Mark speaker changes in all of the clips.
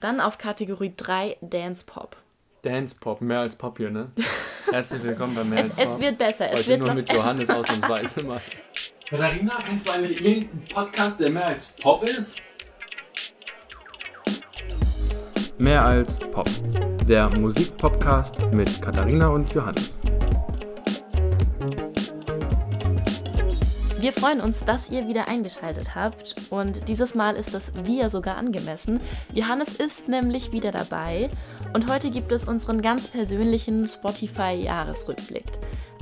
Speaker 1: Dann auf Kategorie 3 Dance Pop.
Speaker 2: Dance Pop, mehr als Pop hier, ne? Herzlich willkommen bei mehr
Speaker 1: es,
Speaker 2: als Pop.
Speaker 1: es wird besser. Es
Speaker 2: Heute
Speaker 1: wird
Speaker 2: nur
Speaker 1: noch,
Speaker 2: mit
Speaker 1: es
Speaker 2: Johannes
Speaker 1: wird
Speaker 2: ausnahmsweise mal.
Speaker 3: Katharina, kennst du eigentlich irgendeinen Podcast, der mehr als Pop ist?
Speaker 2: Mehr als Pop. Der Musikpodcast mit Katharina und Johannes.
Speaker 1: Wir freuen uns, dass ihr wieder eingeschaltet habt und dieses Mal ist das Wir sogar angemessen. Johannes ist nämlich wieder dabei und heute gibt es unseren ganz persönlichen Spotify-Jahresrückblick.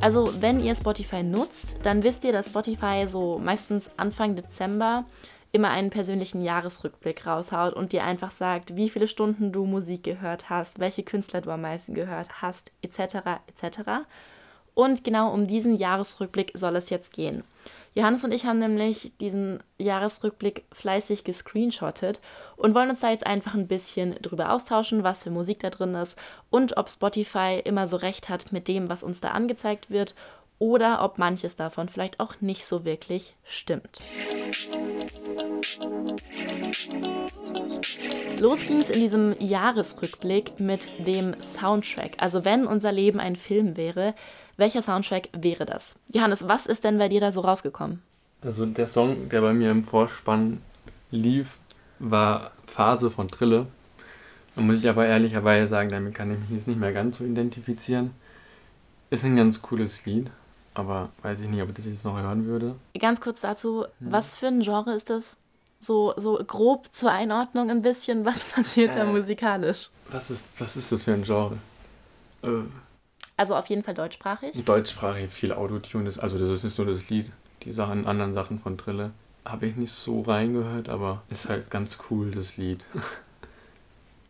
Speaker 1: Also wenn ihr Spotify nutzt, dann wisst ihr, dass Spotify so meistens Anfang Dezember immer einen persönlichen Jahresrückblick raushaut und dir einfach sagt, wie viele Stunden du Musik gehört hast, welche Künstler du am meisten gehört hast, etc. etc. Und genau um diesen Jahresrückblick soll es jetzt gehen. Johannes und ich haben nämlich diesen Jahresrückblick fleißig gescreenshottet und wollen uns da jetzt einfach ein bisschen drüber austauschen, was für Musik da drin ist und ob Spotify immer so recht hat mit dem, was uns da angezeigt wird oder ob manches davon vielleicht auch nicht so wirklich stimmt. Los ging es in diesem Jahresrückblick mit dem Soundtrack. Also wenn unser Leben ein Film wäre, welcher Soundtrack wäre das? Johannes, was ist denn bei dir da so rausgekommen?
Speaker 2: Also der Song, der bei mir im Vorspann lief, war Phase von Trille. Da muss ich aber ehrlicherweise sagen, damit kann ich mich jetzt nicht mehr ganz so identifizieren. Ist ein ganz cooles Lied, aber weiß ich nicht, ob ich das jetzt noch hören würde.
Speaker 1: Ganz kurz dazu, was für ein Genre ist das? So, so grob zur Einordnung ein bisschen, was passiert da
Speaker 2: Äh.
Speaker 1: musikalisch?
Speaker 2: Was ist, was ist das für ein Genre? Äh,
Speaker 1: Also auf jeden Fall deutschsprachig.
Speaker 2: deutschsprachig, viel Autotune. Das, also das ist nicht nur das Lied. Die Sachen, anderen Sachen von Trille habe ich nicht so reingehört, aber ist halt ganz cool, das Lied.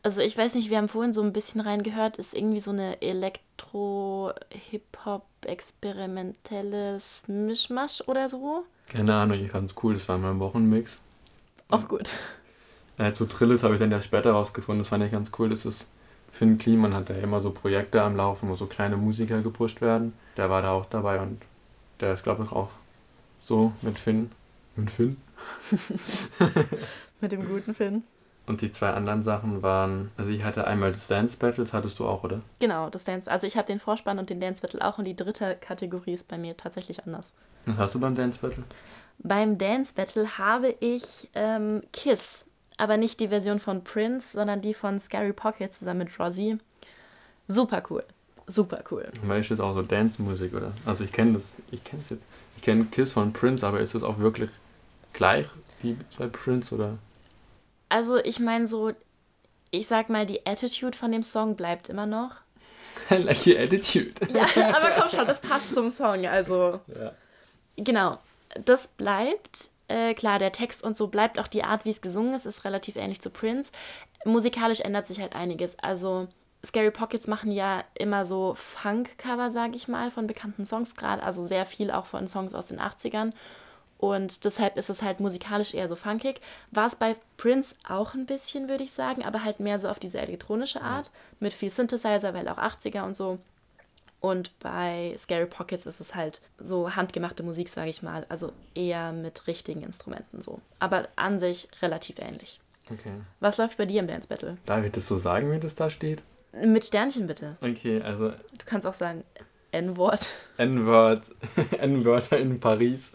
Speaker 1: Also ich weiß nicht, wir haben vorhin so ein bisschen reingehört, ist irgendwie so eine Elektro-Hip-Hop-experimentelles Mischmasch oder so.
Speaker 2: Keine Ahnung, ich fand's cool, das war mein Wochenmix.
Speaker 1: Auch gut.
Speaker 2: Äh, zu Trillis habe ich dann ja später rausgefunden, das fand ich ganz cool. Das ist Finn Kliman hat da immer so Projekte am Laufen, wo so kleine Musiker gepusht werden. Der war da auch dabei und der ist, glaube ich, auch so mit Finn. Mit Finn?
Speaker 1: Mit dem guten Finn.
Speaker 2: Und die zwei anderen Sachen waren, also ich hatte einmal das Dance Battles, hattest du auch, oder?
Speaker 1: Genau, das Dance. Also ich habe den Vorspann und den Dance Battle auch und die dritte Kategorie ist bei mir tatsächlich anders.
Speaker 2: Was hast du beim Dance Battle?
Speaker 1: Beim Dance Battle habe ich ähm, Kiss, aber nicht die Version von Prince, sondern die von Scary Pocket zusammen mit Rosie. Super cool. Super cool.
Speaker 2: Weil ist das auch so Dance-Musik, oder? Also ich kenne das, ich kenne es jetzt. Ich kenne Kiss von Prince, aber ist das auch wirklich gleich wie bei Prince, oder?
Speaker 1: Also ich meine so, ich sag mal, die Attitude von dem Song bleibt immer noch.
Speaker 2: I like your attitude.
Speaker 1: Ja, aber komm schon, das passt zum Song. Also
Speaker 2: Ja.
Speaker 1: genau, das bleibt. Äh, klar, der Text und so bleibt auch die Art, wie es gesungen ist, ist relativ ähnlich zu Prince. Musikalisch ändert sich halt einiges. Also Scary Pockets machen ja immer so Funk-Cover, sage ich mal, von bekannten Songs gerade. Also sehr viel auch von Songs aus den 80ern. Und deshalb ist es halt musikalisch eher so funkig. War es bei Prince auch ein bisschen, würde ich sagen, aber halt mehr so auf diese elektronische Art. Mit viel Synthesizer, weil auch 80er und so. Und bei Scary Pockets ist es halt so handgemachte Musik, sage ich mal. Also eher mit richtigen Instrumenten so. Aber an sich relativ ähnlich.
Speaker 2: Okay.
Speaker 1: Was läuft bei dir im Dance Battle?
Speaker 2: Darf ich das so sagen, wie das da steht?
Speaker 1: Mit Sternchen bitte.
Speaker 2: Okay, also
Speaker 1: Du kannst auch sagen N-Wort.
Speaker 2: N-Word, N-Wörter in Paris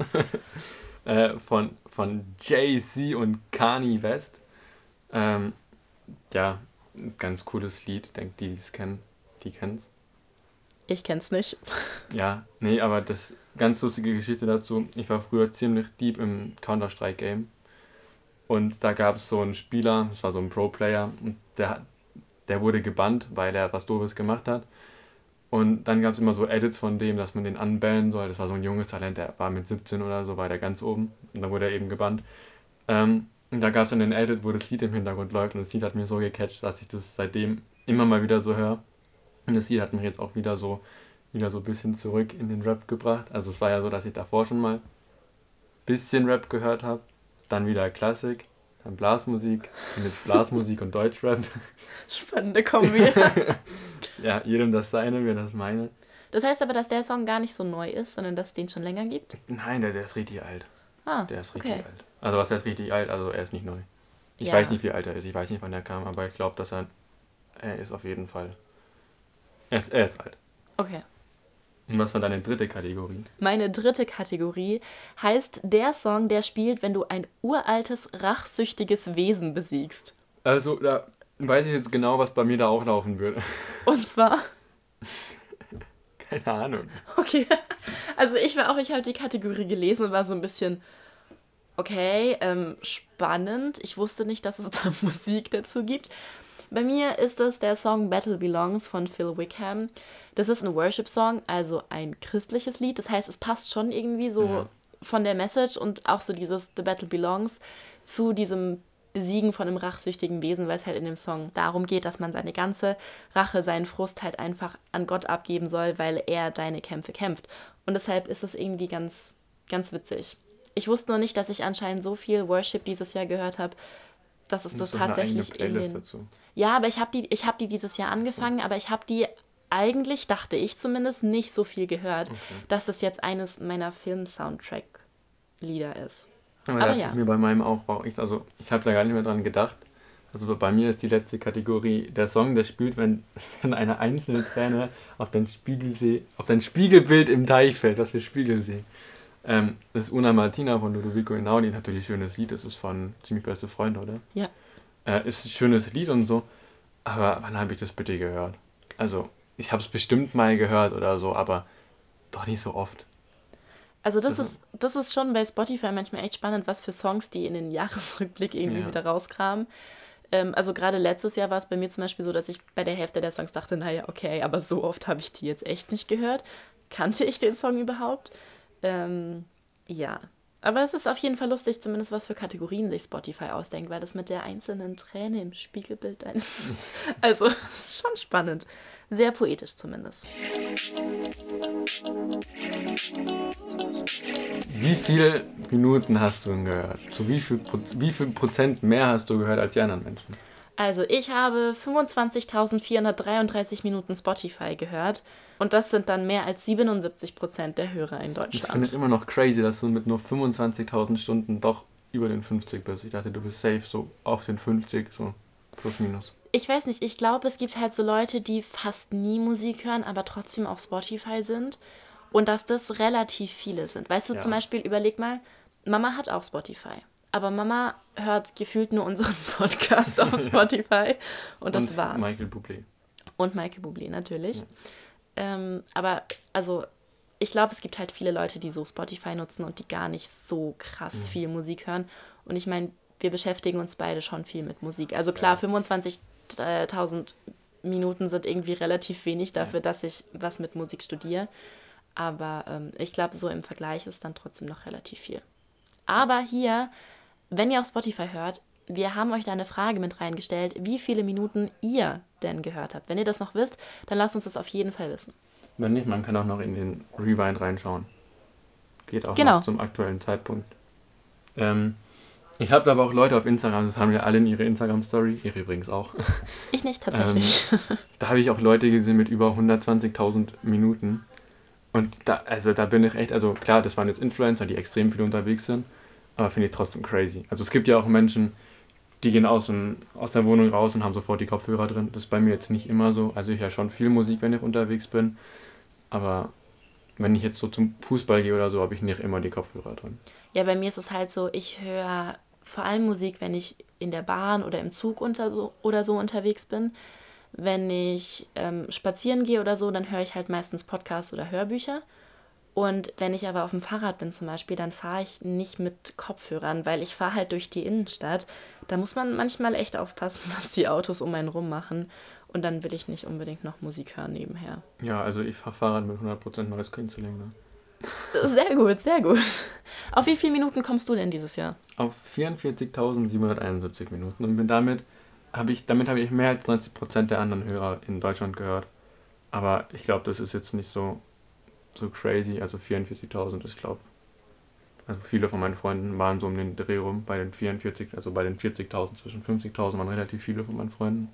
Speaker 2: äh, von, von Jay-Z und Kanye West. Ähm, ja, ganz cooles Lied. Ich denke, die es kennen, die kennen's.
Speaker 1: Ich kenn's nicht.
Speaker 2: Ja, nee, aber das ganz lustige Geschichte dazu. Ich war früher ziemlich deep im Counter-Strike-Game. Und da gab es so einen Spieler, das war so ein Pro-Player, und der, der wurde gebannt, weil er was Doofes gemacht hat. Und dann gab es immer so Edits von dem, dass man den unbannen soll. Das war so ein junges Talent, der war mit 17 oder so, war der ganz oben. Und dann wurde er eben gebannt. Ähm, und da gab es dann den Edit, wo das Lied im Hintergrund läuft. Und das Lied hat mich so gecatcht, dass ich das seitdem immer mal wieder so höre. Und das Lied hat mich jetzt auch wieder so wieder so ein bisschen zurück in den Rap gebracht. Also es war ja so, dass ich davor schon mal ein bisschen Rap gehört habe, dann wieder Klassik, dann Blasmusik und jetzt Blasmusik und Deutschrap.
Speaker 1: Spannende Kombi.
Speaker 2: Ja, jedem das seine, mir das meine.
Speaker 1: Das heißt aber, dass der Song gar nicht so neu ist, sondern dass es den schon länger gibt?
Speaker 2: Nein, der, der ist richtig alt.
Speaker 1: Ah,
Speaker 2: Der ist richtig
Speaker 1: okay.
Speaker 2: alt. Also was heißt richtig alt? Also er ist nicht neu. Ich
Speaker 1: Ja.
Speaker 2: weiß nicht, wie alt er ist, ich weiß nicht, wann er kam, aber ich glaube, dass er, er ist auf jeden Fall, er ist, er ist alt.
Speaker 1: Okay.
Speaker 2: Und was war deine dritte Kategorie?
Speaker 1: Meine dritte Kategorie heißt der Song, der spielt, wenn du ein uraltes, rachsüchtiges Wesen besiegst.
Speaker 2: Also, da weiß ich jetzt genau, was bei mir da auch laufen würde.
Speaker 1: Und zwar,
Speaker 2: Keine Ahnung.
Speaker 1: okay, also ich war auch, ich habe die Kategorie gelesen und war so ein bisschen, okay, ähm, spannend. Ich wusste nicht, dass es da Musik dazu gibt. Bei mir ist das der Song Battle Belongs von Phil Wickham. Das ist ein Worship-Song, also ein christliches Lied. Das heißt, es passt schon irgendwie so
Speaker 2: Ja.
Speaker 1: von der Message und auch so dieses The Battle Belongs zu diesem Besiegen von einem rachsüchtigen Wesen, weil es halt in dem Song darum geht, dass man seine ganze Rache, seinen Frust halt einfach an Gott abgeben soll, weil er deine Kämpfe kämpft. Und deshalb ist das irgendwie ganz, ganz witzig. Ich wusste noch nicht, dass ich anscheinend so viel Worship dieses Jahr gehört habe, dass es das
Speaker 2: ist eine eigene
Speaker 1: tatsächlich in den
Speaker 2: dazu.
Speaker 1: ja, aber ich habe die, ich hab die dieses Jahr angefangen, aber ich habe die eigentlich, dachte ich zumindest, nicht so viel gehört, dass das jetzt eines meiner Film-Soundtrack-Lieder ist.
Speaker 2: Aber,
Speaker 1: Aber ja.
Speaker 2: mir bei meinem Aufbau, ich, also ich habe da gar nicht mehr dran gedacht. Also bei mir ist die letzte Kategorie der Song, der spielt, wenn, wenn eine einzelne Träne auf dein Spiegelsee, auf dein Spiegelbild im Teich fällt. Was für Spiegelsee. Ähm, das ist Una Martina von Ludovico Einaudi, natürlich ein schönes Lied. Das ist von ziemlich beste Freunde, oder?
Speaker 1: Ja.
Speaker 2: Äh, ist ein schönes Lied und so. Aber wann habe ich das bitte gehört? Also, ich habe es bestimmt mal gehört oder so, aber doch nicht so oft.
Speaker 1: Also das
Speaker 2: Also-
Speaker 1: ist, das ist schon bei Spotify manchmal echt spannend, was für Songs die in den Jahresrückblick irgendwie
Speaker 2: Ja.
Speaker 1: wieder rauskramen. Ähm, also gerade letztes Jahr war es bei mir zum Beispiel so, dass ich bei der Hälfte der Songs dachte, naja, okay, aber so oft habe ich die jetzt echt nicht gehört. Kannte ich den Song überhaupt? Ähm, ja. Aber es ist auf jeden Fall lustig, zumindest was für Kategorien sich Spotify ausdenkt, weil das mit der einzelnen Träne im Spiegelbild eines. Also, es ist schon spannend. Sehr poetisch zumindest.
Speaker 2: Wie viele Minuten hast du denn gehört? Zu wie viel, Proz- wie viel Prozent mehr hast du gehört als die anderen Menschen?
Speaker 1: Also ich habe 25.433 Minuten Spotify gehört und das sind dann mehr als 77 Prozent der Hörer in
Speaker 2: Ich finde es
Speaker 1: Deutschland.
Speaker 2: immer noch crazy, dass du mit nur 25.000 Stunden doch über den 50 bist. Ich dachte, du bist safe so auf den 50, so plus minus.
Speaker 1: Ich weiß nicht, ich glaube, es gibt halt so Leute, die fast nie Musik hören, aber trotzdem auf Spotify sind und dass das relativ viele sind. Weißt du,
Speaker 2: Ja.
Speaker 1: zum Beispiel, überleg mal, Mama hat auch Spotify. Aber Mama hört gefühlt nur unseren Podcast auf Spotify und das
Speaker 2: Und
Speaker 1: war's.
Speaker 2: Michael Bublé.
Speaker 1: Und Michael Bublé natürlich. Ähm, aber also ich glaube, es gibt halt viele Leute, die so Spotify nutzen und die gar nicht so krass viel Musik hören. Und ich meine, wir beschäftigen uns beide schon viel mit Musik. Also klar, 25.000 Minuten sind irgendwie relativ wenig dafür, dass ich was mit Musik studiere. Aber ähm, ich glaube, so im Vergleich ist dann trotzdem noch relativ viel. Aber hier, wenn ihr auf Spotify hört, wir haben euch da eine Frage mit reingestellt, wie viele Minuten ihr denn gehört habt. Wenn ihr das noch wisst, dann lasst uns das auf jeden Fall wissen.
Speaker 2: Wenn nicht, man kann auch noch in den Rewind reinschauen. Geht auch
Speaker 1: Genau.
Speaker 2: noch zum aktuellen Zeitpunkt. Ähm, ich habe aber auch Leute auf Instagram, das haben ja alle in ihre Instagram-Story, ihre übrigens auch.
Speaker 1: Ich nicht tatsächlich.
Speaker 2: Da habe ich auch Leute gesehen mit über 120.000 Minuten. Und da, also da bin ich echt, also klar, das waren jetzt Influencer, die extrem viel unterwegs sind, aber finde ich trotzdem crazy. Also es gibt ja auch Menschen, die gehen aus, dem, aus der Wohnung raus und haben sofort die Kopfhörer drin. Das ist bei mir jetzt nicht immer so. Also ich höre schon viel Musik, wenn ich unterwegs bin. Aber wenn ich jetzt so zum Fußball gehe oder so, habe ich nicht immer die Kopfhörer drin.
Speaker 1: Ja, bei mir ist es halt so, ich höre vor allem Musik, wenn ich in der Bahn oder im Zug unter so, oder so unterwegs bin. Wenn ich ähm, spazieren gehe oder so, dann höre ich halt meistens Podcasts oder Hörbücher. Und wenn ich aber auf dem Fahrrad bin zum Beispiel, dann fahre ich nicht mit Kopfhörern, weil ich fahre halt durch die Innenstadt. Da muss man manchmal echt aufpassen, was die Autos um einen rum machen. Und dann will ich nicht unbedingt noch Musik hören nebenher.
Speaker 2: Ja, also ich fahre Fahrrad mit 100% neues Canceling. Ne?
Speaker 1: Sehr gut, sehr gut. Auf wie viele Minuten kommst du denn dieses Jahr?
Speaker 2: auf 44.771 Minuten und damit habe ich damit habe ich mehr als 90 Prozent der anderen Hörer in Deutschland gehört. Aber ich glaube, das ist jetzt nicht so so crazy. Also 44.000, ich glaube. Also viele von meinen Freunden waren so um den Dreh rum bei den 44, also bei den 40.000 zwischen 50.000 waren relativ viele von meinen Freunden.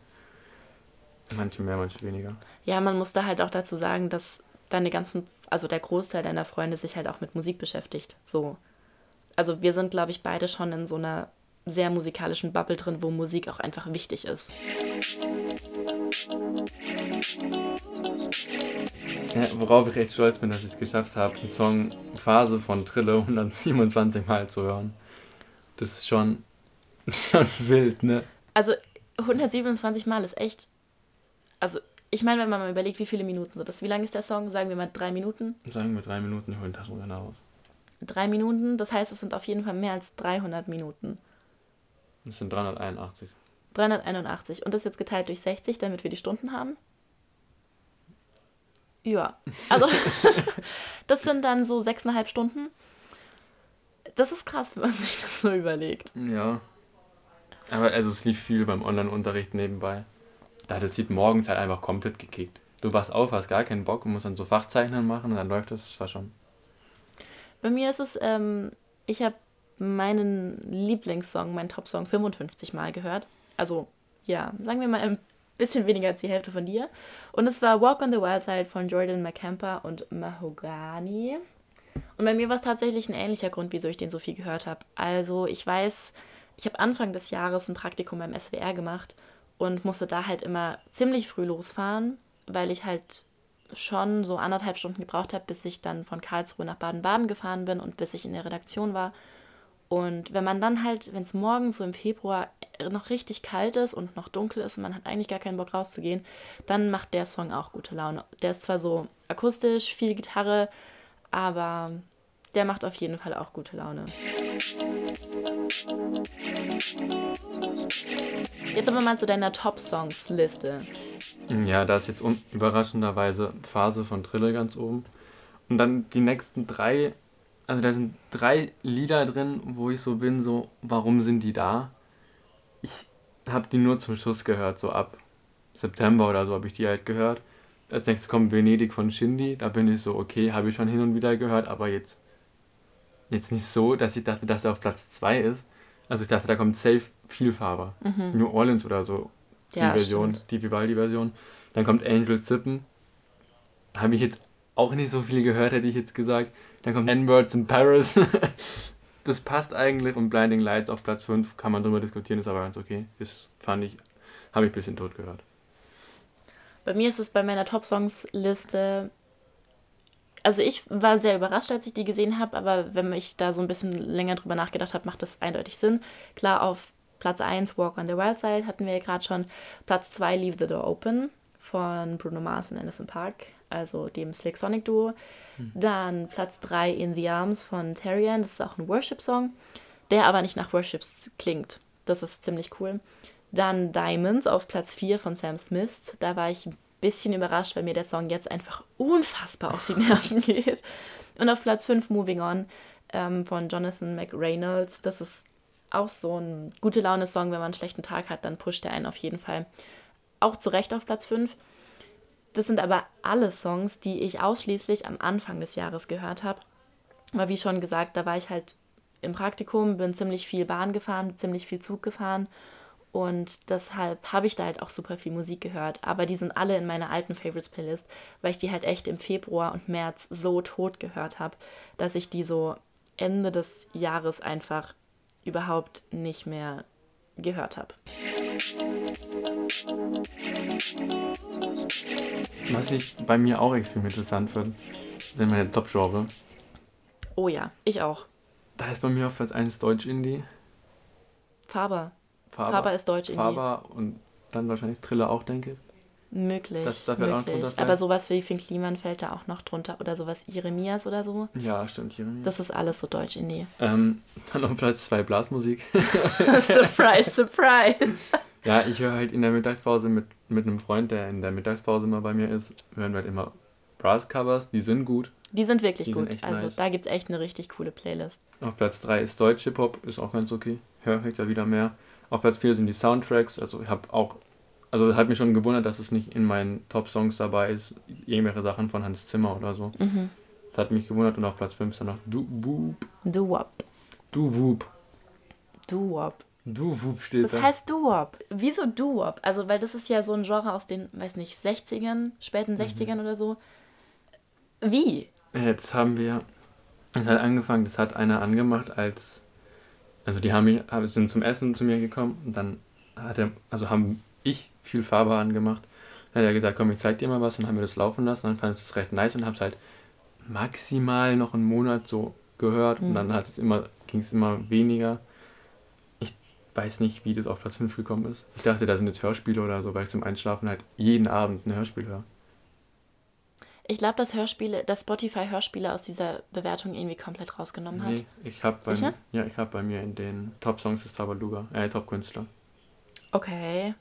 Speaker 2: Manche mehr, manche weniger.
Speaker 1: Ja, man muss da halt auch dazu sagen, dass deine ganzen, also der Großteil deiner Freunde sich halt auch mit Musik beschäftigt. So. Also wir sind, glaube ich, beide schon in so einer sehr musikalischen Bubble drin, wo Musik auch einfach wichtig ist.
Speaker 2: Ja, worauf ich echt stolz bin, dass ich es geschafft habe, den Song Phase von Trille 127 Mal zu hören. Das ist schon, schon wild, ne?
Speaker 1: Also 127 Mal ist echt. Also, ich meine, wenn man mal überlegt, wie viele Minuten sind das. Wie lang ist der Song? Sagen wir mal drei Minuten?
Speaker 2: Sagen wir drei Minuten, ich hole den Taschenrechner raus.
Speaker 1: Drei Minuten, das heißt, es sind auf jeden Fall mehr als 300 Minuten.
Speaker 2: Das sind 381.
Speaker 1: 381. Und das jetzt geteilt durch 60, damit wir die Stunden haben? Ja. Also, das sind dann so sechseinhalb Stunden. Das ist krass, wenn man sich das so überlegt.
Speaker 2: Ja. Aber also es lief viel beim Online-Unterricht nebenbei. Da hat das Lied morgens halt einfach komplett gekickt. Du wachst auf, hast gar keinen Bock und musst dann so Fachzeichnen machen und dann läuft das. Das war schon.
Speaker 1: Bei mir ist es, ähm, ich habe meinen Lieblingssong, meinen Top-Song 55 Mal gehört. Also, ja, sagen wir mal ein bisschen weniger als die Hälfte von dir. Und es war Walk on the Wild Side von Jordan McCampa und Mahogany. Und bei mir war es tatsächlich ein ähnlicher Grund, wieso ich den so viel gehört habe. Also, ich weiß, ich habe Anfang des Jahres ein Praktikum beim SWR gemacht und musste da halt immer ziemlich früh losfahren, weil ich halt schon so anderthalb Stunden gebraucht habe, bis ich dann von Karlsruhe nach Baden-Baden gefahren bin und bis ich in der Redaktion war. Und wenn man dann halt, wenn es morgens so im Februar noch richtig kalt ist und noch dunkel ist und man hat eigentlich gar keinen Bock rauszugehen, dann macht der Song auch gute Laune. Der ist zwar so akustisch, viel Gitarre, aber der macht auf jeden Fall auch gute Laune. Jetzt aber mal zu deiner Top-Songs-Liste.
Speaker 2: Ja, da ist jetzt überraschenderweise Phase von Trille ganz oben. Und dann die nächsten drei, also da sind drei Lieder drin, wo ich so bin, so, warum sind die da? Ich habe die nur zum Schluss gehört, so ab September oder so habe ich die halt gehört. Als nächstes kommt Venedig von Shindy, da bin ich so, okay, habe ich schon hin und wieder gehört, aber jetzt, jetzt nicht so, dass ich dachte, dass er auf Platz 2 ist. Also ich dachte, da kommt safe Vielfarber. Mhm. New Orleans oder so die ja, Version, stimmt. die Vivaldi-Version. Dann kommt Angel Zippen. Habe ich jetzt auch nicht so viel gehört, hätte ich jetzt gesagt. Dann kommt N-Words in Paris. das passt eigentlich und Blinding Lights auf Platz 5 kann man drüber diskutieren, ist aber ganz okay. Das fand ich, habe ich ein bisschen tot gehört.
Speaker 1: Bei mir ist es bei meiner Top-Songs-Liste. Also ich war sehr überrascht, als ich die gesehen habe, aber wenn ich da so ein bisschen länger drüber nachgedacht habe, macht das eindeutig Sinn. Klar, auf Platz 1 Walk on the Wild Side hatten wir ja gerade schon. Platz 2 Leave the Door Open von Bruno Mars und Anderson Park, also dem Slick Sonic Duo. Mhm. Dann Platz 3 In the Arms von Terrian, das ist auch ein Worship-Song, der aber nicht nach Worships klingt. Das ist ziemlich cool. Dann Diamonds auf Platz 4 von Sam Smith. Da war ich ein bisschen überrascht, weil mir der Song jetzt einfach unfassbar auf die Nerven geht. Und auf Platz 5 Moving On ähm, von Jonathan McReynolds. Das ist auch so ein gute Laune-Song, wenn man einen schlechten Tag hat, dann pusht er einen auf jeden Fall auch zu Recht auf Platz 5. Das sind aber alle Songs, die ich ausschließlich am Anfang des Jahres gehört habe. Aber wie schon gesagt, da war ich halt im Praktikum, bin ziemlich viel Bahn gefahren, ziemlich viel Zug gefahren und deshalb habe ich da halt auch super viel Musik gehört. Aber die sind alle in meiner alten Favorites Playlist, weil ich die halt echt im Februar und März so tot gehört habe, dass ich die so Ende des Jahres einfach überhaupt nicht mehr gehört habe.
Speaker 2: Was ich bei mir auch extrem interessant finde, sind meine Top-Genre.
Speaker 1: Oh ja, ich auch.
Speaker 2: Da ist bei mir auf Platz 1 Deutsch-Indie.
Speaker 1: Faber. Faber. Faber ist Deutsch-Indie.
Speaker 2: Faber und dann wahrscheinlich Triller auch, denke ich.
Speaker 1: Möglich. Das, das möglich. Aber sowas wie Finn Kliman fällt da auch noch drunter. Oder sowas Jeremias oder so.
Speaker 2: Ja, stimmt, Jeremias.
Speaker 1: Das ist alles so deutsch Indie.
Speaker 2: Ähm, dann auf Platz 2 Blasmusik.
Speaker 1: surprise, surprise.
Speaker 2: Ja, ich höre halt in der Mittagspause mit, mit einem Freund, der in der Mittagspause immer bei mir ist, hören wir halt immer Brass-Covers. Die sind gut.
Speaker 1: Die sind wirklich die gut. Sind also nice. da gibt es echt eine richtig coole Playlist.
Speaker 2: Auf Platz 3 ist Deutsch Hip-Hop, ist auch ganz okay. Höre ich da wieder mehr. Auf Platz 4 sind die Soundtracks. Also ich habe auch also hat mich schon gewundert, dass es nicht in meinen Top-Songs dabei ist, irgendwelche Sachen von Hans Zimmer oder so. Mhm. Das hat mich gewundert und auf Platz 5 ist dann noch Du Woop.
Speaker 1: Du Wop.
Speaker 2: Du Woop.
Speaker 1: Du Wop.
Speaker 2: Du Woop steht
Speaker 1: das da. Heißt Du Wop. Wieso Du Wop? Also, weil das ist ja so ein Genre aus den, weiß nicht, 60ern, späten 60ern mhm. oder so. Wie?
Speaker 2: Jetzt haben wir, es hat angefangen, das hat einer angemacht als Also die haben mich, sind zum Essen zu mir gekommen und dann hat er, also haben ich viel Farbe angemacht. Dann hat er gesagt, komm, ich zeig dir mal was und haben wir das laufen lassen. Dann fand ich es recht nice und hab's halt maximal noch einen Monat so gehört und
Speaker 1: Mhm.
Speaker 2: dann hat es immer, ging es immer weniger. Ich weiß nicht, wie das auf Platz 5 gekommen ist. Ich dachte, da sind jetzt Hörspiele oder so, weil ich zum Einschlafen halt jeden Abend ein Hörspiel höre.
Speaker 1: Ich glaube, dass Hörspiele, dass Spotify Hörspiele aus dieser Bewertung irgendwie komplett rausgenommen hat.
Speaker 2: Nee, ich habe bei, ja, ich hab bei mir in den Top-Songs des Tabaluga, äh, Top-Künstler.
Speaker 1: Okay.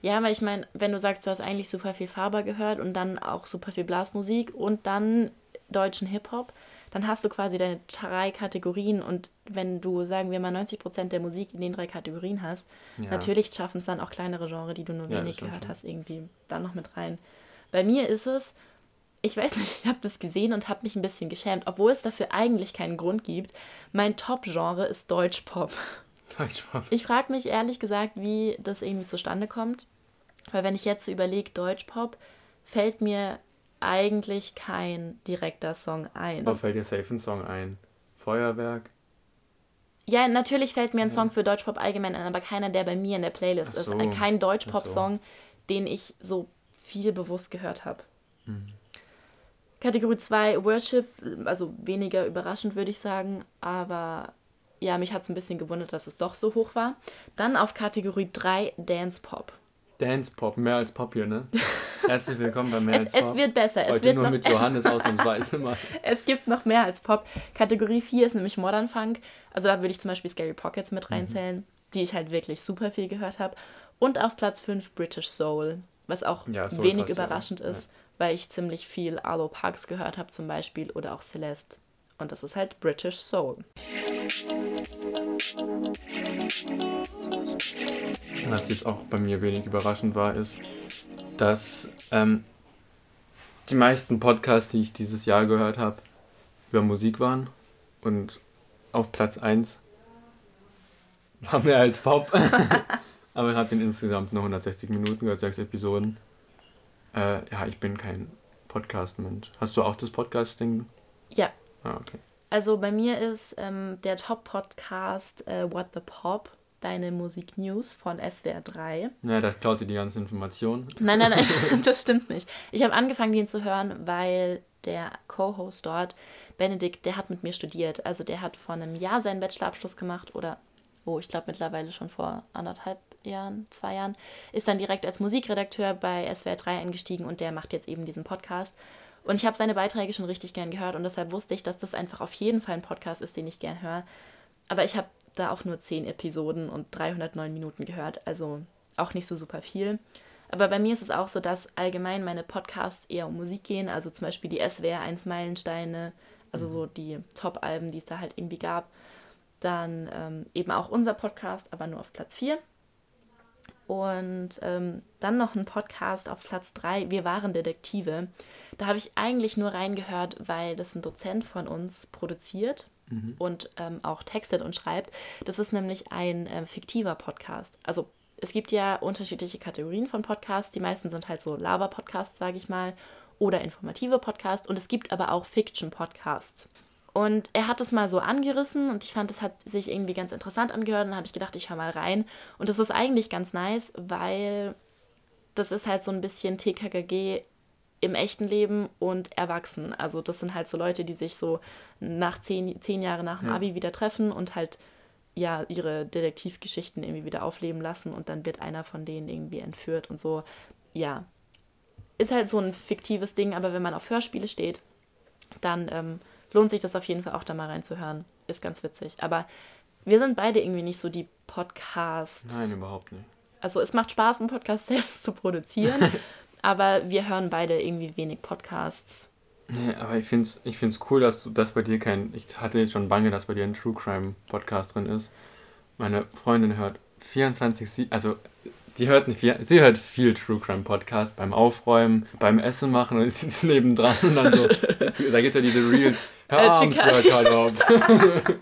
Speaker 1: Ja, aber ich meine, wenn du sagst, du hast eigentlich super viel Faber gehört und dann auch super viel Blasmusik und dann deutschen Hip-Hop, dann hast du quasi deine drei Kategorien und wenn du, sagen wir mal, 90% der Musik in den drei Kategorien hast,
Speaker 2: Ja.
Speaker 1: natürlich schaffen es dann auch kleinere Genre, die du nur
Speaker 2: Ja,
Speaker 1: wenig gehört
Speaker 2: schon.
Speaker 1: hast, irgendwie da noch mit rein. Bei mir ist es, ich weiß nicht, ich habe das gesehen und habe mich ein bisschen geschämt, obwohl es dafür eigentlich keinen Grund gibt. Mein Top-Genre ist Deutschpop.
Speaker 2: Deutschpop.
Speaker 1: Ich frage mich ehrlich gesagt, wie das irgendwie zustande kommt. Weil wenn ich jetzt so überlege, Deutschpop, fällt mir eigentlich kein direkter Song ein.
Speaker 2: Wo fällt dir safe ein Song ein? Feuerwerk?
Speaker 1: Ja, natürlich fällt mir ein. Song für Deutschpop allgemein ein, aber keiner, der bei mir in der Playlist
Speaker 2: Ach
Speaker 1: ist.
Speaker 2: so.
Speaker 1: Ein- Kein Deutschpop-Song, den ich so viel bewusst gehört habe.
Speaker 2: Mhm.
Speaker 1: Kategorie 2, Worship, also weniger überraschend würde ich sagen, aber ja, mich hat es ein bisschen gewundert, dass es doch so hoch war. Dann auf Kategorie 3, Dance Pop.
Speaker 2: Dance Pop, mehr als Pop hier, ne? Herzlich willkommen bei Mehr
Speaker 1: Es,
Speaker 2: als Pop.
Speaker 1: es wird besser. Es
Speaker 2: Heute
Speaker 1: wird
Speaker 2: nur
Speaker 1: noch,
Speaker 2: mit Johannes ausnahmsweise mal.
Speaker 1: Es gibt noch mehr als Pop. Kategorie 4 ist nämlich Modern Funk. Also da würde ich zum Beispiel Scary Pockets
Speaker 2: Mhm.
Speaker 1: mit reinzählen, die ich halt wirklich super viel gehört habe. Und auf Platz 5 British Soul, was auch
Speaker 2: Ja, Soul
Speaker 1: wenig
Speaker 2: passt ja
Speaker 1: überraschend ist, weil ich ziemlich viel Arlo Parks gehört habe zum Beispiel oder auch Celeste. Und das ist halt British Soul.
Speaker 2: Was jetzt auch bei mir wenig überraschend war, ist, dass ähm, die meisten Podcasts, die ich dieses Jahr gehört habe, über Musik waren. Und auf Platz 1 war mehr als Pop. Aber ich habe den insgesamt nur 160 Minuten gehört, sechs Episoden. Äh, ja, ich bin kein Podcast-Mensch. Hast du auch das Podcast-Ding?
Speaker 1: Ja,
Speaker 2: Ah, okay.
Speaker 1: Also bei mir ist ähm, der Top-Podcast äh, What the Pop, deine Musik-News von SWR 3.
Speaker 2: Ja, da klaut sie die ganzen Informationen.
Speaker 1: Nein, nein, nein, das stimmt nicht. Ich habe angefangen, den zu hören, weil der Co-Host dort, Benedikt, der hat mit mir studiert. Also der hat vor einem Jahr seinen Bachelorabschluss gemacht oder, oh, ich glaube mittlerweile schon vor anderthalb Jahren, zwei Jahren, ist dann direkt als Musikredakteur bei SWR 3 eingestiegen und der macht jetzt eben diesen Podcast. Und ich habe seine Beiträge schon richtig gern gehört und deshalb wusste ich, dass das einfach auf jeden Fall ein Podcast ist, den ich gern höre. Aber ich habe da auch nur 10 Episoden und 309 Minuten gehört, also auch nicht so super viel. Aber bei mir ist es auch so, dass allgemein meine Podcasts eher um Musik gehen, also zum Beispiel die SWR 1 Meilensteine, also so die Top-Alben, die es da halt irgendwie gab. Dann ähm, eben auch unser Podcast, aber nur auf Platz 4. Und ähm, dann noch ein Podcast auf Platz 3, Wir waren Detektive. Da habe ich eigentlich nur reingehört, weil das ein Dozent von uns produziert und ähm, auch textet und schreibt. Das ist nämlich ein ähm, fiktiver Podcast. Also es gibt ja unterschiedliche Kategorien von Podcasts. Die meisten sind halt so Laber-Podcasts, sage ich mal, oder informative Podcasts. Und es gibt aber auch Fiction-Podcasts. Und er hat es mal so angerissen und ich fand, es hat sich irgendwie ganz interessant angehört. Und habe ich gedacht, ich höre mal rein. Und das ist eigentlich ganz nice, weil das ist halt so ein bisschen TKKG im echten Leben und erwachsen. Also das sind halt so Leute, die sich so nach zehn, zehn Jahre nach dem. Abi wieder treffen und halt ja ihre Detektivgeschichten irgendwie wieder aufleben lassen und dann wird einer von denen irgendwie entführt und so. Ja, ist halt so ein fiktives Ding, aber wenn man auf Hörspiele steht, dann ähm, lohnt sich das auf jeden Fall auch da mal reinzuhören. Ist ganz witzig. Aber wir sind beide irgendwie nicht so die Podcast.
Speaker 2: Nein, überhaupt nicht.
Speaker 1: Also es macht Spaß, einen Podcast selbst zu produzieren, aber wir hören beide irgendwie wenig Podcasts.
Speaker 2: Nee, aber ich finde es ich find's cool, dass, du, dass bei dir kein. Ich hatte jetzt schon Bange, dass bei dir ein True Crime Podcast drin ist. Meine Freundin hört 24, sie- also die hört nicht viel, sie hört viel True Crime Podcast beim Aufräumen, beim Essen machen und sitzt nebendran und dann so. da gibt es ja diese Reels. Hör
Speaker 1: Äh.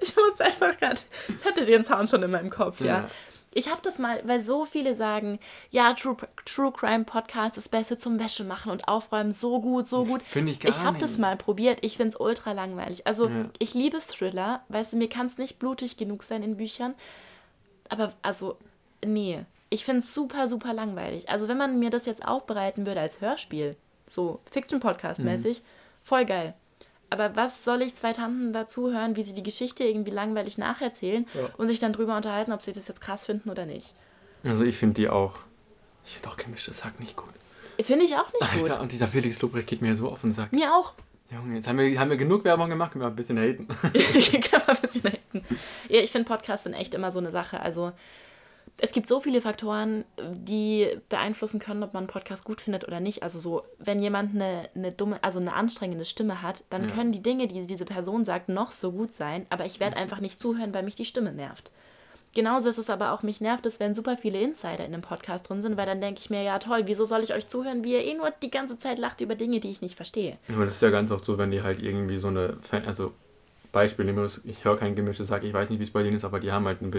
Speaker 1: Ich muss einfach gerade, ich hatte den Sound schon in meinem Kopf, ja.
Speaker 2: Ja.
Speaker 1: Ich habe das mal, weil so viele sagen, ja, True, True Crime Podcast ist besser zum Wäsche machen und aufräumen, so gut, so gut.
Speaker 2: Finde ich gar
Speaker 1: Ich habe das mal probiert, ich finde es ultra langweilig. Also
Speaker 2: Ja.
Speaker 1: ich liebe Thriller, weißt du, mir kann es nicht blutig genug sein in Büchern. Aber also, nee, ich finde es super, super langweilig. Also wenn man mir das jetzt aufbereiten würde als Hörspiel, so Fiction-Podcast-mäßig,
Speaker 2: Mhm.
Speaker 1: voll geil. Aber was soll ich zwei Tanten dazu hören, wie sie die Geschichte irgendwie langweilig nacherzählen
Speaker 2: Ja.
Speaker 1: und sich dann drüber unterhalten, ob sie das jetzt krass finden oder nicht?
Speaker 2: Also ich finde die auch. Ich finde auch gemischtes Hack nicht gut.
Speaker 1: Finde ich auch nicht gut.
Speaker 2: Alter, und dieser Felix Lobrecht geht mir so auf den Sack.
Speaker 1: Mir auch.
Speaker 2: Junge, jetzt haben wir, haben wir genug Werbung gemacht, können wir ein bisschen haten.
Speaker 1: Kann man ein bisschen haten. Ja, ich finde Podcasts sind echt immer so eine Sache. Also es gibt so viele Faktoren, die beeinflussen können, ob man einen Podcast gut findet oder nicht. Also so, wenn jemand eine, eine dumme, also eine anstrengende Stimme hat, dann
Speaker 2: Ja.
Speaker 1: können die Dinge, die diese Person sagt, noch so gut sein, aber ich werde einfach nicht zuhören, weil mich die Stimme nervt. Genauso ist es aber auch, mich nervt es, wenn super viele Insider in einem Podcast drin sind, weil dann denke ich mir, ja toll, wieso soll ich euch zuhören, wie ihr eh nur die ganze Zeit lacht über Dinge, die ich nicht verstehe.
Speaker 2: Aber das ist ja ganz oft so, wenn die halt irgendwie so eine, Fan also Beispiel, nehmen wir das- ich höre kein gemischtes Hack, ich weiß nicht, wie es bei denen ist, aber die haben halt eine,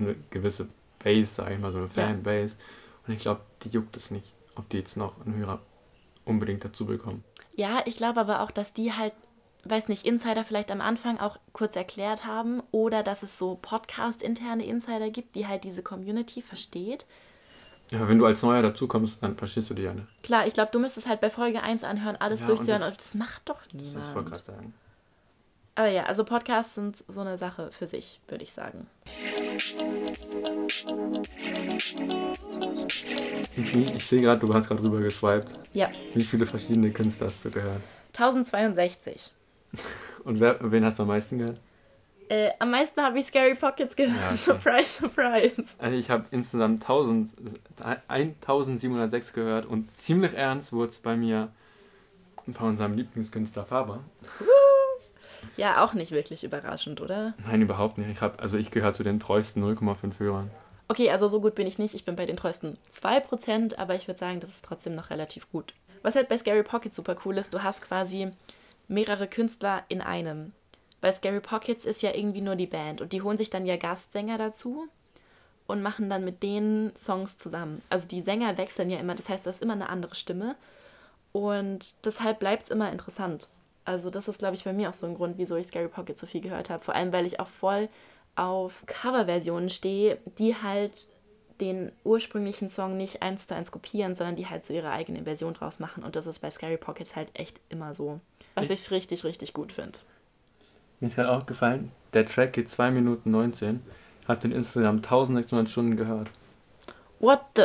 Speaker 2: eine gewisse Base, sag ich mal, so eine. Fanbase. Und ich glaube, die juckt es nicht, ob die jetzt noch einen Hörer unbedingt dazu bekommen.
Speaker 1: Ja, ich glaube aber auch, dass die halt, weiß nicht, Insider vielleicht am Anfang auch kurz erklärt haben oder dass es so Podcast-interne Insider gibt, die halt diese Community versteht.
Speaker 2: Ja, wenn du als Neuer dazukommst, dann verstehst du die ja nicht.
Speaker 1: Klar, ich glaube, du müsstest halt bei Folge 1 anhören, alles
Speaker 2: Ja,
Speaker 1: durchzuhören
Speaker 2: und
Speaker 1: und
Speaker 2: das-
Speaker 1: das, macht doch
Speaker 2: Das wollte ich gerade
Speaker 1: niemand.
Speaker 2: sagen.
Speaker 1: Aber ja, also Podcasts sind so eine Sache für sich, würde ich sagen.
Speaker 2: Ich sehe gerade, du hast gerade rüber geswiped.
Speaker 1: Ja,
Speaker 2: Wie viele verschiedene Künstler hast du gehört?
Speaker 1: 1062.
Speaker 2: Und wer, wen hast du am meisten gehört?
Speaker 1: Äh, am meisten habe ich Scary Pockets gehört.
Speaker 2: Ja, okay.
Speaker 1: Surprise, surprise.
Speaker 2: Also ich habe insgesamt 1000, 1706 gehört und ziemlich ernst wurde es bei mir bei unserem Lieblingskünstler Faber.
Speaker 1: Ja, auch nicht wirklich überraschend, oder?
Speaker 2: Nein, überhaupt nicht. Ich hab, also ich gehöre zu den treuesten 0,5 Hörern.
Speaker 1: Okay, also so gut bin ich nicht. Ich bin bei den treuesten 2%, aber ich würde sagen, das ist trotzdem noch relativ gut. Was halt bei Scary Pockets super cool ist, du hast quasi mehrere Künstler in einem. Bei Scary Pockets ist ja irgendwie nur die Band und die holen sich dann ja Gastsänger dazu und machen dann mit denen Songs zusammen. Also die Sänger wechseln ja immer, das heißt, du hast immer eine andere Stimme und deshalb bleibt es immer interessant. Also das ist, glaube ich, bei mir auch so ein Grund, wieso ich Scary Pockets so viel gehört habe. Vor allem, weil ich auch voll auf Coverversionen stehe, die halt den ursprünglichen Song nicht eins zu eins kopieren, sondern die halt so ihre eigene Version draus machen. Und das ist bei Scary Pockets halt echt immer so. Was ich richtig, richtig gut finde.
Speaker 2: Mir ist gerade aufgefallen, der Track geht 2 Minuten 19. Hab den Instagram 1600 Stunden gehört.
Speaker 1: What the...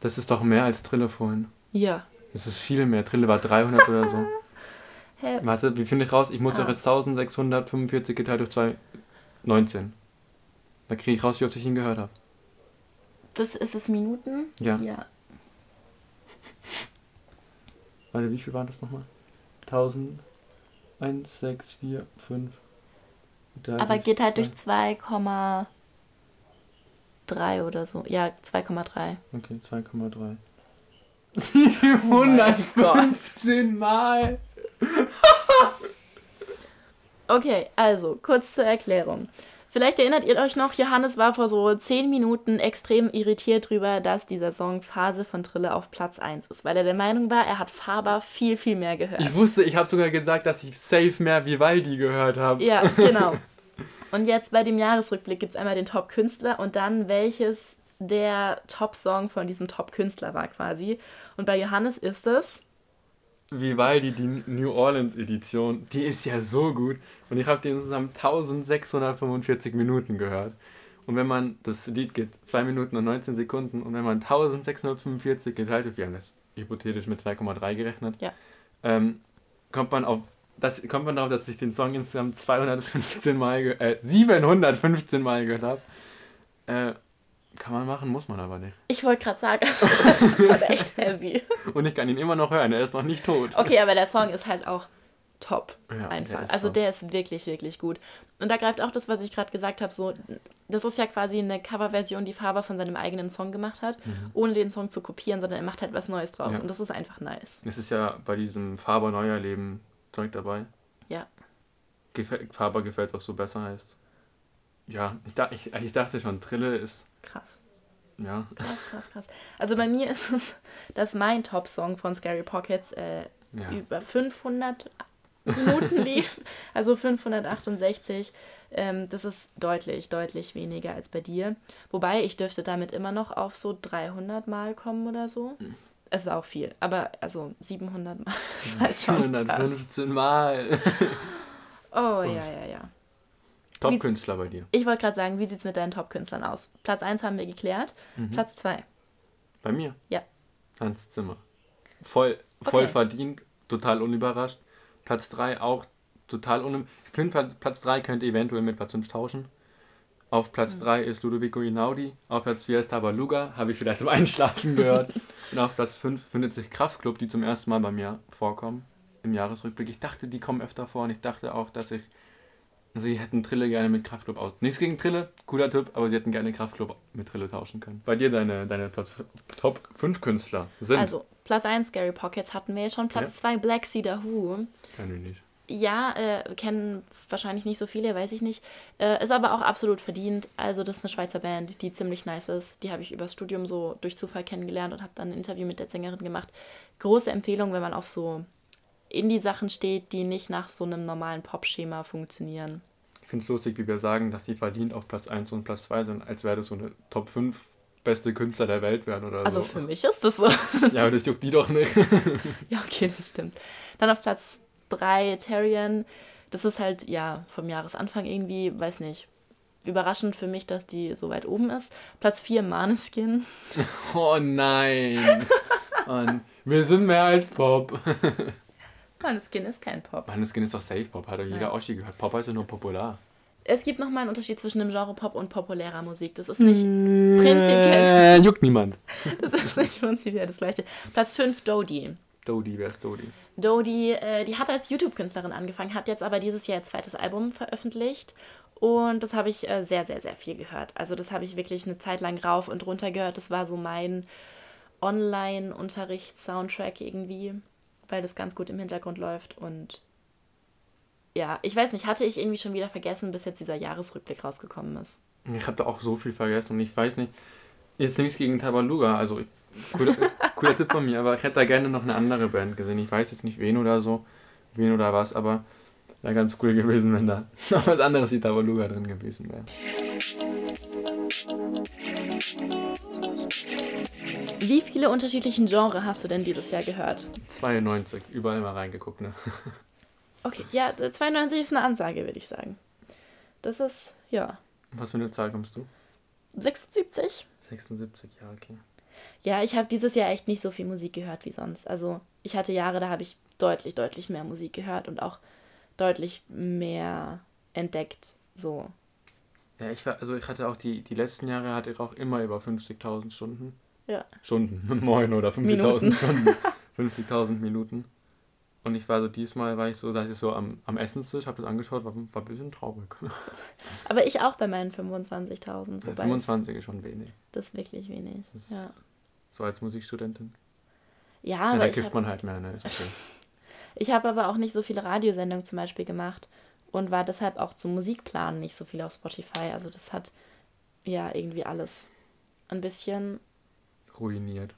Speaker 2: Das ist doch mehr als Trille vorhin.
Speaker 1: Ja.
Speaker 2: Das ist viel mehr. Trille war 300 oder so.
Speaker 1: Hä?
Speaker 2: Warte, wie finde ich raus? Ich muss
Speaker 1: Ah.
Speaker 2: doch jetzt 1645 geteilt durch 2, 19. Da kriege ich raus, wie oft ich ihn gehört habe.
Speaker 1: Das ist es Minuten?
Speaker 2: Ja.
Speaker 1: Ja.
Speaker 2: Warte, wie viel waren das nochmal? 1000, 1, 6, 4, 5.
Speaker 1: Aber geht halt durch 2,3 oder so. Ja, 2,3.
Speaker 2: Okay, 2,3.
Speaker 1: Oh mein
Speaker 2: 715 Mal!
Speaker 1: Okay, also kurz zur Erklärung. Vielleicht erinnert ihr euch noch, Johannes war vor so 10 Minuten extrem irritiert darüber, dass dieser Song Phase von Trille auf Platz 1 ist, weil er der Meinung war, er hat Faber viel, viel mehr gehört.
Speaker 2: Ich wusste, ich habe sogar gesagt, dass ich safe mehr Vivaldi gehört habe.
Speaker 1: Ja, genau. Und jetzt bei dem Jahresrückblick gibt es einmal den Top-Künstler und dann welches der Top-Song von diesem Top-Künstler war quasi. Und bei Johannes ist es
Speaker 2: Vivaldi, die New Orleans Edition, die ist ja so gut. Und ich habe die insgesamt 1645 Minuten gehört. Und wenn man, das Lied geht 2 Minuten und 19 Sekunden, und wenn man 1645 geteilt wird, wir haben das hypothetisch mit 2,3 gerechnet,
Speaker 1: Ja.
Speaker 2: ähm, kommt man auf, das, kommt man darauf, dass ich den Song insgesamt 215 Mal, äh, 715 Mal gehört habe. Äh, kann man machen, muss man aber nicht.
Speaker 1: Ich wollte gerade sagen, also das ist schon echt heavy.
Speaker 2: Und ich kann ihn immer noch hören, er ist noch nicht tot.
Speaker 1: Okay, aber der Song ist halt auch top.
Speaker 2: Ja,
Speaker 1: einfach.
Speaker 2: der
Speaker 1: also der ist wirklich, wirklich gut. Und da greift auch das, was ich gerade gesagt habe, so, das ist ja quasi eine Coverversion, die Faber von seinem eigenen Song gemacht hat, ohne den Song zu kopieren, sondern er macht halt was Neues draus.
Speaker 2: Mhm. Ja.
Speaker 1: Und das ist einfach nice.
Speaker 2: Es ist ja bei diesem Faber Neuer Leben Zeug dabei.
Speaker 1: Ja.
Speaker 2: Gefä Faber gefällt auch so besser heißt. Ja, ich, dach, ich, ich dachte schon, Trille ist.
Speaker 1: Krass.
Speaker 2: Ja.
Speaker 1: Krass, krass, krass. Also bei mir ist es, dass mein Top-Song von Scary Pockets äh,
Speaker 2: Ja.
Speaker 1: über 500 Minuten lief. Also 568. Ähm, das ist deutlich, deutlich weniger als bei dir. Wobei ich dürfte damit immer noch auf so 300 Mal kommen oder so. Es ist auch viel. Aber also 700 Mal ist halt schon krass.
Speaker 2: 715 Mal.
Speaker 1: Oh, ja, ja, ja.
Speaker 2: Top-Künstler bei dir.
Speaker 1: Ich wollte gerade sagen, wie sieht es mit deinen Top-Künstlern aus? Platz 1 haben wir geklärt.
Speaker 2: Mhm.
Speaker 1: Platz 2.
Speaker 2: Bei mir?
Speaker 1: Ja.
Speaker 2: Hans Zimmer. Voll, voll
Speaker 1: Okay.
Speaker 2: verdient, total unüberrascht. Platz 3 auch total unüberrascht. Ich bin Platz, Platz 3 könnte eventuell mit Platz 5 tauschen. Auf. Platz 3 ist Ludovico Einaudi. Auf Platz 4 ist Tabaluga, habe ich vielleicht zum Einschlafen gehört. Und auf Platz 5 findet sich Kraftklub, die zum ersten Mal bei mir vorkommen im Jahresrückblick. Ich dachte, die kommen öfter vor und ich dachte auch, dass ich. Sie hätten Trille gerne mit Kraftklub aus. Nichts gegen Trille, cooler Typ, aber sie hätten gerne Kraftklub mit Trille tauschen können. Bei dir deine, deine Platz, Top 5 Künstler sind.
Speaker 1: Also, Platz 1 Scary Pockets hatten wir jetzt schon. Platz 2 Black Cedar Who.
Speaker 2: Kann ich nicht.
Speaker 1: Ja, äh, kennen wahrscheinlich nicht so viele, weiß ich nicht. Äh, ist aber auch absolut verdient. Also, das ist eine Schweizer Band, die ziemlich nice ist. Die habe ich übers Studium so durch Zufall kennengelernt und habe dann ein Interview mit der Sängerin gemacht. Große Empfehlung, wenn man auf so Indie-Sachen steht, die nicht nach so einem normalen Pop-Schema funktionieren.
Speaker 2: Ich finde es lustig, wie wir sagen, dass die verdient auf Platz 1 und Platz 2 sind, als wäre das so eine Top 5 beste Künstler der Welt wären oder
Speaker 1: Also
Speaker 2: so.
Speaker 1: für mich ist das so.
Speaker 2: Ja, aber das juckt die doch nicht.
Speaker 1: ja, okay, das stimmt. Dann auf Platz 3 Tarian. Das ist halt, ja, vom Jahresanfang irgendwie, weiß nicht, überraschend für mich, dass die so weit oben ist. Platz 4 Maneskin.
Speaker 2: Oh nein. Wir sind mehr als Pop.
Speaker 1: Maneskin ist kein Pop.
Speaker 2: Mann, das Skin ist doch Safe Pop, hat doch jeder
Speaker 1: Ja.
Speaker 2: Oschi gehört. Pop ist ja nur popular.
Speaker 1: Es gibt nochmal einen Unterschied zwischen dem Genre Pop und populärer Musik. Das ist nicht prinzipiell,
Speaker 2: Äh, juckt niemand.
Speaker 1: das ist nicht prinzipiell das gleiche. Platz 5 Dodie.
Speaker 2: Dodie, wer ist Dodie?
Speaker 1: Dodie, äh, die hat als YouTube-Künstlerin angefangen, hat jetzt aber dieses Jahr ihr zweites Album veröffentlicht. Und das habe ich äh, sehr, sehr, sehr viel gehört. Also das habe ich wirklich eine Zeit lang rauf und runter gehört. Das war so mein Online-Unterricht-Soundtrack irgendwie, weil das ganz gut im Hintergrund läuft. Und ja, ich weiß nicht, hatte ich irgendwie schon wieder vergessen, bis jetzt dieser Jahresrückblick rausgekommen ist.
Speaker 2: Ich habe da auch so viel vergessen und ich weiß nicht. Jetzt nichts gegen Tabaluga, also cooler, cooler Tipp von mir, aber ich hätte da gerne noch eine andere Band gesehen. Ich weiß jetzt nicht wen oder so, wen oder was, aber wäre ganz cool gewesen, wenn da noch was anderes wie Tabaluga drin gewesen wäre.
Speaker 1: Wie viele unterschiedlichen Genre hast du denn dieses Jahr gehört?
Speaker 2: 92, überall mal reingeguckt, ne?
Speaker 1: Okay, ja, 92 ist eine Ansage, würde ich sagen. Das ist, ja,
Speaker 2: Was für eine Zahl kommst du?
Speaker 1: 76?
Speaker 2: 76, ja, okay.
Speaker 1: Ja, ich habe dieses Jahr echt nicht so viel Musik gehört wie sonst. Also ich hatte Jahre, da habe ich deutlich, deutlich mehr Musik gehört und auch deutlich mehr entdeckt. So.
Speaker 2: Ja, ich war, also ich hatte auch die, die letzten Jahre hatte ich auch immer über 50.000 Stunden.
Speaker 1: Ja.
Speaker 2: Stunden, moin, oder 50.000
Speaker 1: Minuten.
Speaker 2: Stunden. 50.000 Minuten. Und ich war so, diesmal war ich so, dass ich so am, am Essenstisch, habe das angeschaut, war, war ein bisschen traurig.
Speaker 1: Aber ich auch bei meinen 25.000.
Speaker 2: Ja,
Speaker 1: Wobei
Speaker 2: 25 ist schon wenig.
Speaker 1: Das ist wirklich wenig.
Speaker 2: Das-
Speaker 1: Ja,
Speaker 2: So als Musikstudentin.
Speaker 1: ja
Speaker 2: Ja,
Speaker 1: aber
Speaker 2: da kifft
Speaker 1: habe
Speaker 2: man halt mehr, ne? Ist okay.
Speaker 1: ich hab aber auch nicht so viele Radiosendungen zum Beispiel gemacht und war deshalb auch zum Musikplanen nicht so viel auf Spotify. Also das hat ja irgendwie alles ein bisschen
Speaker 2: Ruiniert.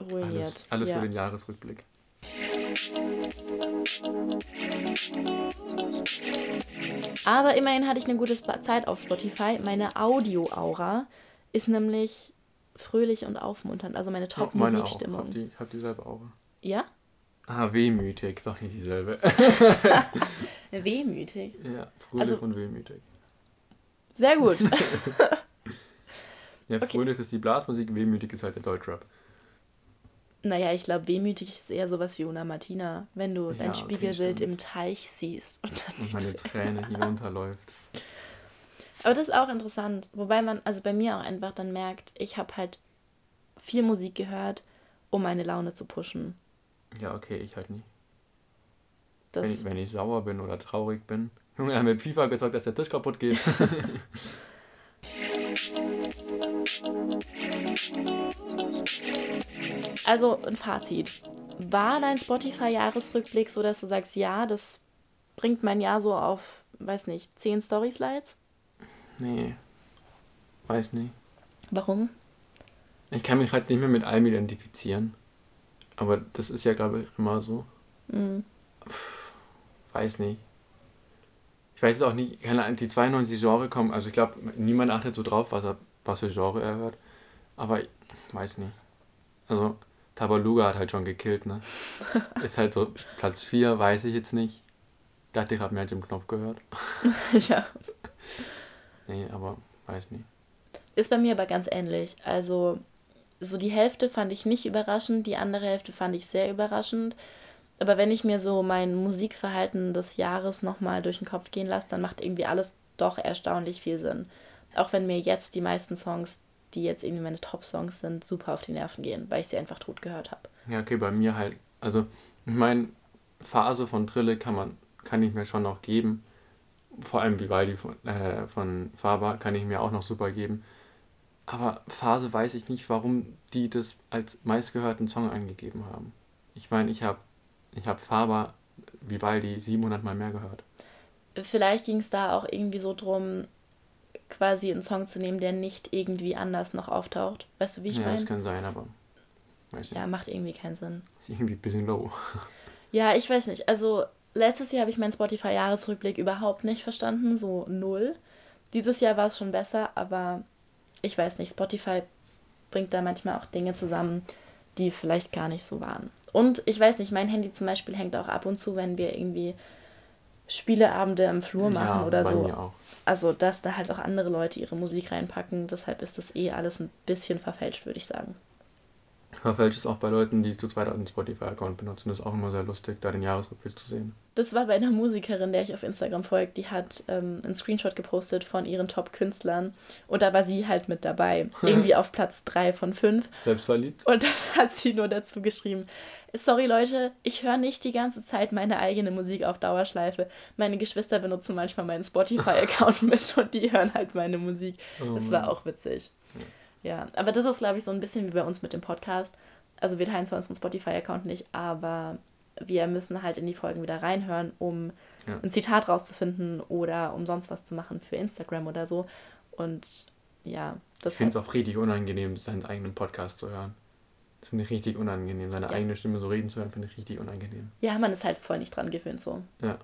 Speaker 1: ruiniert.
Speaker 2: Alles, alles
Speaker 1: ja.
Speaker 2: für den Jahresrückblick.
Speaker 1: Aber immerhin hatte ich eine gute Zeit auf Spotify. Meine Audio-Aura ist nämlich fröhlich und aufmunternd. Also meine
Speaker 2: Ja, meine auch. Hab
Speaker 1: Top-Musikstimmung.
Speaker 2: die, hab dieselbe Aura.
Speaker 1: Ja?
Speaker 2: Ah, wehmütig, doch nicht dieselbe.
Speaker 1: Wehmütig.
Speaker 2: ja, fröhlich
Speaker 1: Also-
Speaker 2: und wehmütig.
Speaker 1: Sehr gut.
Speaker 2: Ja,
Speaker 1: Okay.
Speaker 2: fröhlich ist die Blasmusik, wehmütig ist halt der Deutschrap.
Speaker 1: naja, ich glaube, wehmütig ist eher sowas wie Una Martina, wenn du
Speaker 2: Ja,
Speaker 1: dein
Speaker 2: okay,
Speaker 1: Spiegelbild
Speaker 2: stimmt.
Speaker 1: im Teich siehst. Und dann
Speaker 2: Und meine Träne hinunterläuft.
Speaker 1: Aber das ist auch interessant, wobei man, also bei mir auch einfach dann merkt, ich habe halt viel Musik gehört, um meine Laune zu pushen.
Speaker 2: Ja, okay, ich halt nicht.
Speaker 1: Das,
Speaker 2: Wenn ich, wenn ich sauer bin oder traurig bin. Junge, haben mit FIFA gezeugt, dass der Tisch kaputt geht.
Speaker 1: Also ein Fazit. War dein Spotify-Jahresrückblick so, dass du sagst, ja, das bringt mein Jahr so auf, weiß nicht, 10 Story-Slides?
Speaker 2: nee. Weiß nicht.
Speaker 1: Warum?
Speaker 2: Ich kann mich halt nicht mehr mit allem identifizieren. Aber das ist ja, glaube ich, immer so.
Speaker 1: Mhm.
Speaker 2: Weiß nicht. Ich weiß es auch nicht, die 92 Genre kommen, also ich glaube, niemand achtet so drauf, was, er, was für Genre er hört. Aber ich weiß nicht. Also, Tabaluga hat halt schon gekillt, ne? ist halt so Platz 4, weiß ich jetzt nicht. Ich dachte, ich habe mehr im Knopf gehört.
Speaker 1: ja.
Speaker 2: Nee, aber weiß nicht.
Speaker 1: Ist bei mir aber ganz ähnlich. Also, so die Hälfte fand ich nicht überraschend, die andere Hälfte fand ich sehr überraschend. Aber wenn ich mir so mein Musikverhalten des Jahres nochmal durch den Kopf gehen lasse, dann macht irgendwie alles doch erstaunlich viel Sinn. Auch wenn mir jetzt die meisten Songs, die jetzt irgendwie meine Top-Songs sind, super auf die Nerven gehen, weil ich sie einfach tot gehört habe.
Speaker 2: Ja, okay, bei mir halt. Also, ich meine, Phase von Trille kann man, kann ich mir schon noch geben. Vor allem Vivaldi von, äh, von Faber kann ich mir auch noch super geben. Aber Phase weiß ich nicht, warum die das als meistgehörten Song angegeben haben. Ich meine, ich habe ich hab Faber Vivaldi 700 Mal mehr gehört.
Speaker 1: Vielleicht ging es da auch irgendwie so drum, quasi einen Song zu nehmen, der nicht irgendwie anders noch auftaucht. Weißt du, wie ich
Speaker 2: ja,
Speaker 1: meine?
Speaker 2: das kann sein, aber weiß nicht.
Speaker 1: Ja, macht irgendwie keinen Sinn.
Speaker 2: Ist irgendwie ein bisschen low.
Speaker 1: Ja, ich weiß nicht. Also letztes Jahr habe ich meinen Spotify-Jahresrückblick überhaupt nicht verstanden, so null. Dieses Jahr war es schon besser, aber ich weiß nicht, Spotify bringt da manchmal auch Dinge zusammen, die vielleicht gar nicht so waren. Und ich weiß nicht, mein Handy zum Beispiel hängt auch ab und zu, wenn wir irgendwie Spieleabende im Flur machen
Speaker 2: ja,
Speaker 1: oder
Speaker 2: bei
Speaker 1: so.
Speaker 2: mir auch.
Speaker 1: Also, dass da halt auch andere Leute ihre Musik reinpacken. Deshalb ist das eh alles ein bisschen verfälscht, würde ich sagen.
Speaker 2: Verfälscht ist auch bei Leuten, die zu zweit einen Spotify-Account benutzen. Das ist auch immer sehr lustig, da den Jahresrückblick zu sehen.
Speaker 1: Das war bei einer Musikerin, der ich auf Instagram folge, die hat ähm, einen Screenshot gepostet von ihren Top-Künstlern und da war sie halt mit dabei. Irgendwie auf Platz 3 von 5.
Speaker 2: Selbstverliebt?
Speaker 1: Und dann hat sie nur dazu geschrieben, sorry Leute, ich höre nicht die ganze Zeit meine eigene Musik auf Dauerschleife. Meine Geschwister benutzen manchmal meinen Spotify-Account mit und die hören halt meine Musik.
Speaker 2: Oh
Speaker 1: Das war auch witzig. Ja, aber das ist, glaube ich, so ein bisschen wie bei uns mit dem Podcast. Also wir teilen zwar unseren Spotify-Account nicht, aber wir müssen halt in die Folgen wieder reinhören, um
Speaker 2: Ja.
Speaker 1: ein Zitat rauszufinden oder um sonst was zu machen für Instagram oder so. Und ja, das
Speaker 2: Ich finde es auch richtig unangenehm, seinen eigenen Podcast zu hören. Das finde ich richtig unangenehm. Seine
Speaker 1: Ja.
Speaker 2: eigene Stimme so reden zu hören, finde ich richtig unangenehm.
Speaker 1: Ja, man ist halt voll nicht dran gewöhnt so.
Speaker 2: Ja.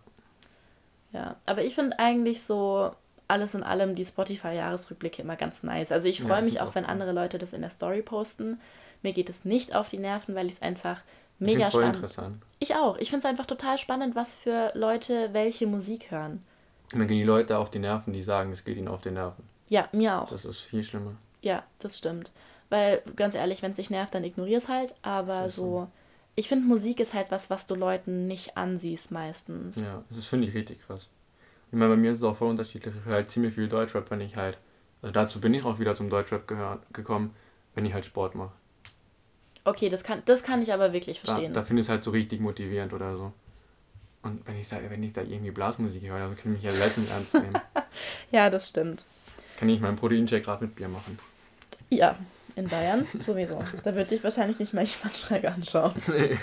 Speaker 1: Ja, aber ich finde eigentlich so alles in allem die Spotify-Jahresrückblicke immer ganz nice. Also ich
Speaker 2: Ja,
Speaker 1: freue
Speaker 2: ich
Speaker 1: mich auch, wenn
Speaker 2: cool.
Speaker 1: andere Leute das in der Story posten. Mir geht es nicht auf die Nerven, weil ich es einfach
Speaker 2: Ich
Speaker 1: mega
Speaker 2: voll
Speaker 1: spannend
Speaker 2: interessant.
Speaker 1: Ich auch. Ich finde es einfach total spannend, was für Leute welche Musik hören.
Speaker 2: Dann gehen die Leute auf die Nerven, die sagen, es geht ihnen auf die Nerven.
Speaker 1: Ja, mir auch.
Speaker 2: Das ist viel schlimmer.
Speaker 1: Ja, das stimmt. Weil, ganz ehrlich, wenn es dich nervt, dann ignorier es halt. Aber so, ich finde, Musik ist halt was, was du Leuten nicht ansiehst meistens.
Speaker 2: Ja, das finde ich richtig krass. Ich meine, bei mir ist es auch voll unterschiedlich. Ich höre halt ziemlich viel Deutschrap, wenn ich halt. Also dazu bin ich auch wieder zum Deutschrap gehör, gekommen, wenn ich halt Sport mache.
Speaker 1: Okay, das kann, das kann ich aber wirklich
Speaker 2: Da,
Speaker 1: verstehen.
Speaker 2: da finde ich es halt so richtig motivierend oder so. Und wenn ich da, wenn ich da irgendwie Blasmusik höre, dann kann ich mich ja selten ernst nehmen.
Speaker 1: Ja, das stimmt.
Speaker 2: kann ich meinen Proteincheck gerade mit Bier machen.
Speaker 1: Ja, in Bayern sowieso. Da würde ich wahrscheinlich nicht mal jemand schräg anschauen.
Speaker 2: Nee.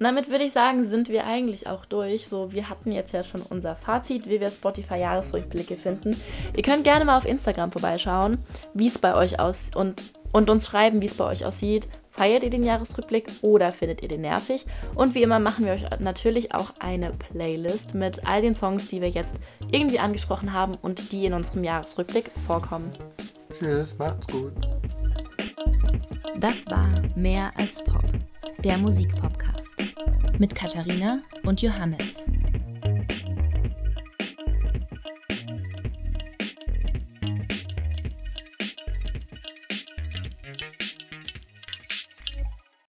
Speaker 1: Und damit würde ich sagen, sind wir eigentlich auch durch. So, wir hatten jetzt ja schon unser Fazit, wie wir Spotify-Jahresrückblicke finden. Ihr könnt gerne mal auf Instagram vorbeischauen, wie es bei euch aussieht und, und uns schreiben, wie es bei euch aussieht. Feiert ihr den Jahresrückblick oder findet ihr den nervig? Und wie immer machen wir euch natürlich auch eine Playlist mit all den Songs, die wir jetzt irgendwie angesprochen haben und die in unserem Jahresrückblick vorkommen.
Speaker 2: Tschüss, macht's gut.
Speaker 4: Das war Mehr als Pop, der Musikpodcast mit Katharina und Johannes.